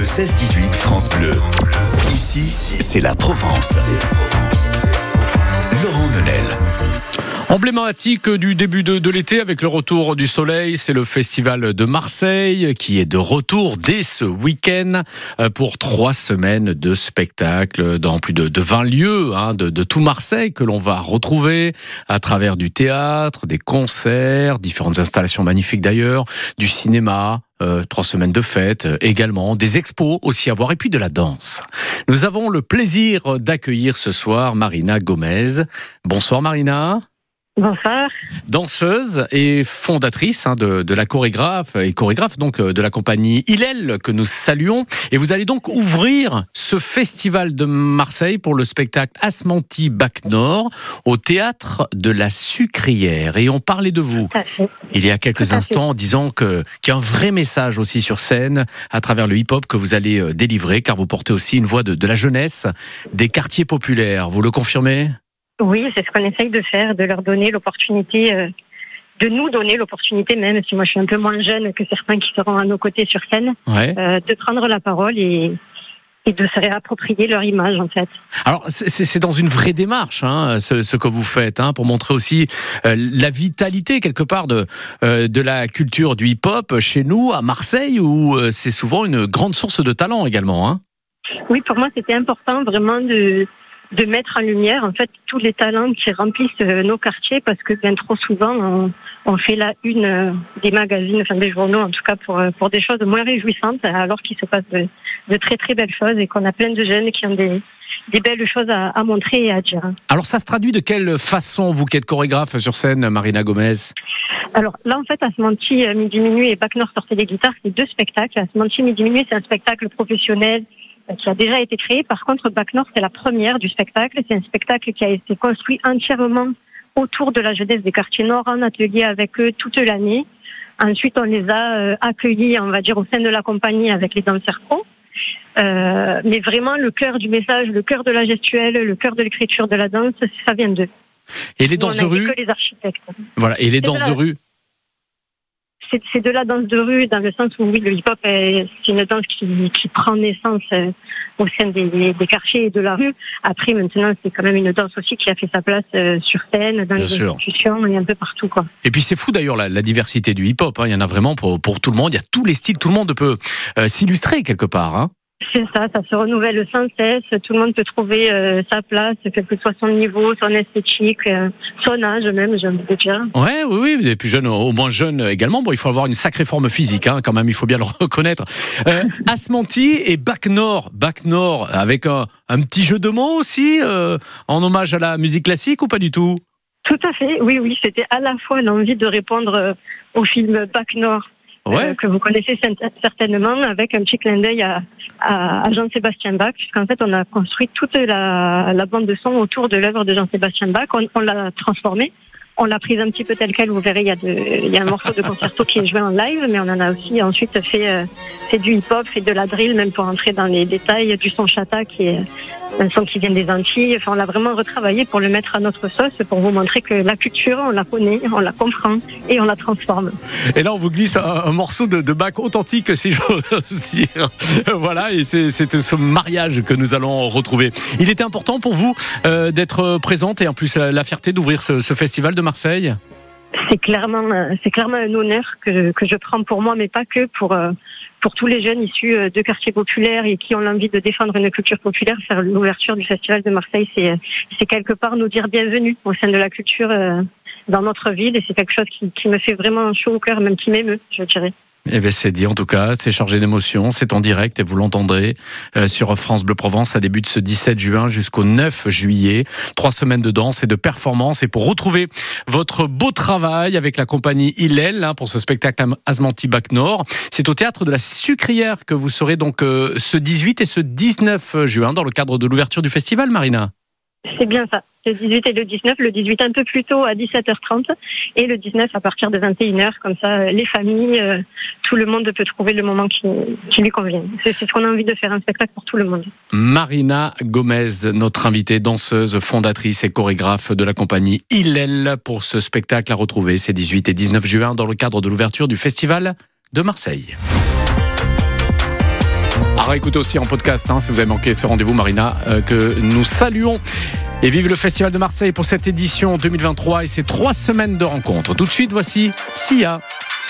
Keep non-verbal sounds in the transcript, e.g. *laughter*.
Le 16-18 France Bleu. Ici, c'est la Provence. Laurent Menel. Emblématique du début de, l'été avec le retour du soleil, c'est le festival de Marseille qui est de retour dès ce week-end euh, pour trois semaines de spectacles dans plus de, de 20 lieux hein, de, tout Marseille que l'on va retrouver à travers du théâtre, des concerts, différentes installations magnifiques d'ailleurs, du cinéma, euh, trois semaines de fêtes également, des expos aussi à voir et puis de la danse. Nous avons le plaisir d'accueillir ce soir Marina Gomez. Bonsoir Marina. Bonsoir. Danseuse et fondatrice hein, de, de, la chorégraphe et chorégraphe donc euh, de la compagnie Hillel que nous saluons. Et vous allez donc ouvrir ce festival de Marseille pour le spectacle Asmanti Bac Nord au théâtre de la Sucrière. Et on parlait de vous il y a quelques instants en disant que qu'il y a un vrai message aussi sur scène à travers le hip-hop que vous allez euh, délivrer car vous portez aussi une voix de, de la jeunesse des quartiers populaires. Vous le confirmez? Oui, c'est ce qu'on essaye de faire, de leur donner l'opportunité, euh, de nous donner l'opportunité, même si moi je suis un peu moins jeune que certains qui seront à nos côtés sur scène, ouais. euh, de prendre la parole et, et de se réapproprier leur image en fait. Alors c'est dans une vraie démarche hein, ce, ce, que vous faites hein, pour montrer aussi euh, la vitalité quelque part de, euh, de la culture du hip-hop chez nous à Marseille où euh, c'est souvent une grande source de talent également. Hein. Oui, pour moi c'était important vraiment de de mettre en lumière en fait tous les talents qui remplissent nos quartiers parce que bien trop souvent on, on fait la une des magazines, enfin des journaux en tout cas pour pour des choses moins réjouissantes alors qu'il se passe de, de, très très belles choses et qu'on a plein de jeunes qui ont des des belles choses à, à, montrer et à dire. Alors ça se traduit de quelle façon vous qui êtes chorégraphe sur scène, Marina Gomez? Alors là en fait Asmanti Midi Minuit et Bac Nord sortaient des guitares, c'est deux spectacles. Asmanti Midi Minuit c'est un spectacle professionnel qui a déjà été créé. Par contre, Bac Nord, c'est la première du spectacle. C'est un spectacle qui a été construit entièrement autour de la jeunesse des quartiers nord, en atelier avec eux toute l'année. Ensuite, on les a accueillis, on va dire, au sein de la compagnie avec les danseurs pro. Euh, mais vraiment, le cœur du message, le cœur de la gestuelle, le cœur de l'écriture de la danse, ça vient d'eux. Et les danses de rue que les architectes. Voilà, et les danses de rue c'est de la danse de rue dans le sens où oui, le hip-hop c'est une danse qui, qui, prend naissance euh, au sein des, des, quartiers et de la rue. Après, maintenant, c'est quand même une danse aussi qui a fait sa place euh, sur scène, dans Bien les sûr. institutions et un peu partout. Quoi. Et puis c'est fou d'ailleurs la, la, diversité du hip-hop. Hein. Il y en a vraiment pour, pour tout le monde. Il y a tous les styles. Tout le monde peut euh, s'illustrer quelque part. Hein. C'est ça, ça se renouvelle sans cesse. Tout le monde peut trouver euh, sa place, quel que soit son niveau, son esthétique, euh, son âge même, j'ai envie de dire. Ouais, oui, oui, des plus jeunes, au moins jeunes également. Bon, il faut avoir une sacrée forme physique, hein, quand même, il faut bien le *laughs* reconnaître. Euh, Asmanti et Bac Nord, Bac Nord, avec un, un, petit jeu de mots aussi, euh, en hommage à la musique classique ou pas du tout? Tout à fait, oui, oui. C'était à la fois l'envie de répondre euh, au film Bac Nord Ouais. Euh, que vous connaissez certainement, avec un petit clin d'œil à, à, à Jean-Sébastien Bach, puisqu'en fait, on a construit toute la, la bande de son autour de l'œuvre de Jean-Sébastien Bach. On, on l'a transformée. On l'a prise un petit peu telle quelle. Vous verrez, il y, a y a un morceau de concerto qui est joué en live, mais on en a aussi ensuite fait, euh, fait du hip-hop, fait de la drill, même pour entrer dans les détails, du son chata qui est un son qui vient des Antilles. Enfin, on l'a vraiment retravaillé pour le mettre à notre sauce, pour vous montrer que la culture, on la connaît, on la comprend et on la transforme. Et là, on vous glisse un, morceau de, de bac authentique, si j'ose dire. *laughs* voilà, et c'est ce mariage que nous allons retrouver. Il était important pour vous euh, d'être présente et en plus la, la fierté d'ouvrir ce, ce festival de C'est clairement, c'est clairement un honneur que je, prends pour moi, mais pas que pour pour tous les jeunes issus de quartiers populaires et qui ont l'envie de défendre une culture populaire. Faire l'ouverture du festival de Marseille, c'est c'est quelque part nous dire bienvenue au sein de la culture dans notre ville, et c'est quelque chose qui, qui me fait vraiment chaud au cœur, même qui m'émeut, je dirais. Eh bien, c'est dit en tout cas, c'est chargé d'émotions, c'est en direct et vous l'entendrez euh, sur France Bleu Provence. Ça débute ce 17 juin jusqu'au 9 juillet. Trois semaines de danse et de performance. Et pour retrouver votre beau travail avec la compagnie Hillel hein, pour ce spectacle Asmanti Bac Nord, c'est au théâtre de la Sucrière que vous serez donc euh, ce 18 et ce 19 juin dans le cadre de l'ouverture du festival, Marina. C'est bien ça. Le 18 et le 19. Le 18 un peu plus tôt à 17h30 et le 19 à partir de 21h. Comme ça, les familles, euh, tout le monde peut trouver le moment qui, lui convient. C'est ce qu'on a envie de faire, un spectacle pour tout le monde. Marina Gomez, notre invitée danseuse, fondatrice et chorégraphe de la compagnie Hillel pour ce spectacle à retrouver ces 18 et 19 juin dans le cadre de l'ouverture du festival de Marseille. réécouter aussi en podcast hein, si vous avez manqué ce rendez-vous, Marina, euh, que nous saluons. Et vive le Festival de Marseille pour cette édition 2023 et ces trois semaines de rencontres. Tout de suite, voici Sia.